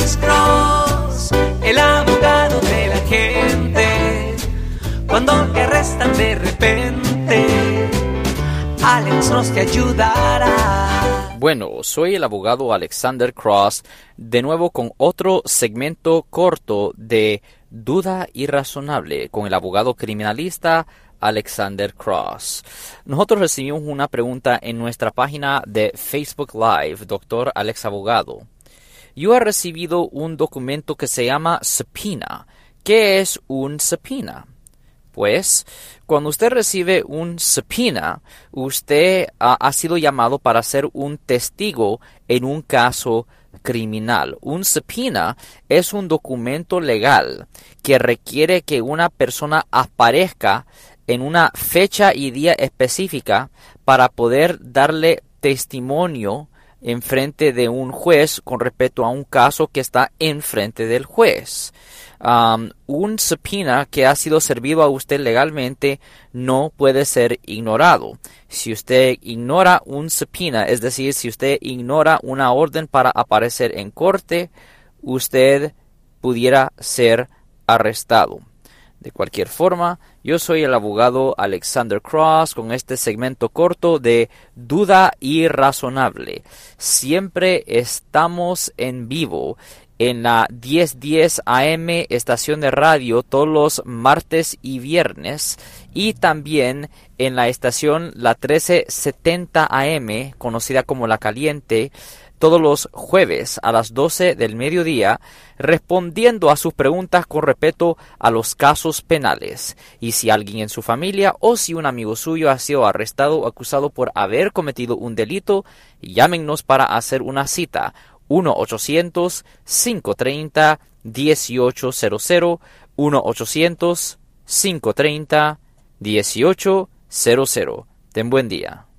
Cross, el abogado de la gente. Cuando te arrestan de repente, Alex Cross ayudará. Bueno, soy el abogado Alexander Cross, de nuevo con otro segmento corto de Duda Irrazonable con el abogado criminalista Alexander Cross. Nosotros recibimos una pregunta en nuestra página de Facebook Live, Doctor Alex Abogado. Yo he recibido un documento que se llama subpoena. ¿Qué es un subpoena? Pues, cuando usted recibe un subpoena, usted ha, ha sido llamado para ser un testigo en un caso criminal. Un subpoena es un documento legal que requiere que una persona aparezca en una fecha y día específica para poder darle testimonio en frente de un juez con respecto a un caso que está enfrente del juez. un subpoena que ha sido servido a usted legalmente no puede ser ignorado. Si usted ignora un subpoena, es decir, si usted ignora una orden para aparecer en corte, usted pudiera ser arrestado. De cualquier forma, yo soy el abogado Alexander Cross con este segmento corto de Duda Irrazonable. Siempre estamos en vivo en la 1010 AM estación de radio todos los martes y viernes y también en la estación la 1370 AM conocida como La Caliente todos los jueves a las 12 del mediodía, respondiendo a sus preguntas con respecto a los casos penales. Y si alguien en su familia o si un amigo suyo ha sido arrestado o acusado por haber cometido un delito, llámenos para hacer una cita. 1-800-530-1800, 1-800-530-1800. Ten buen día.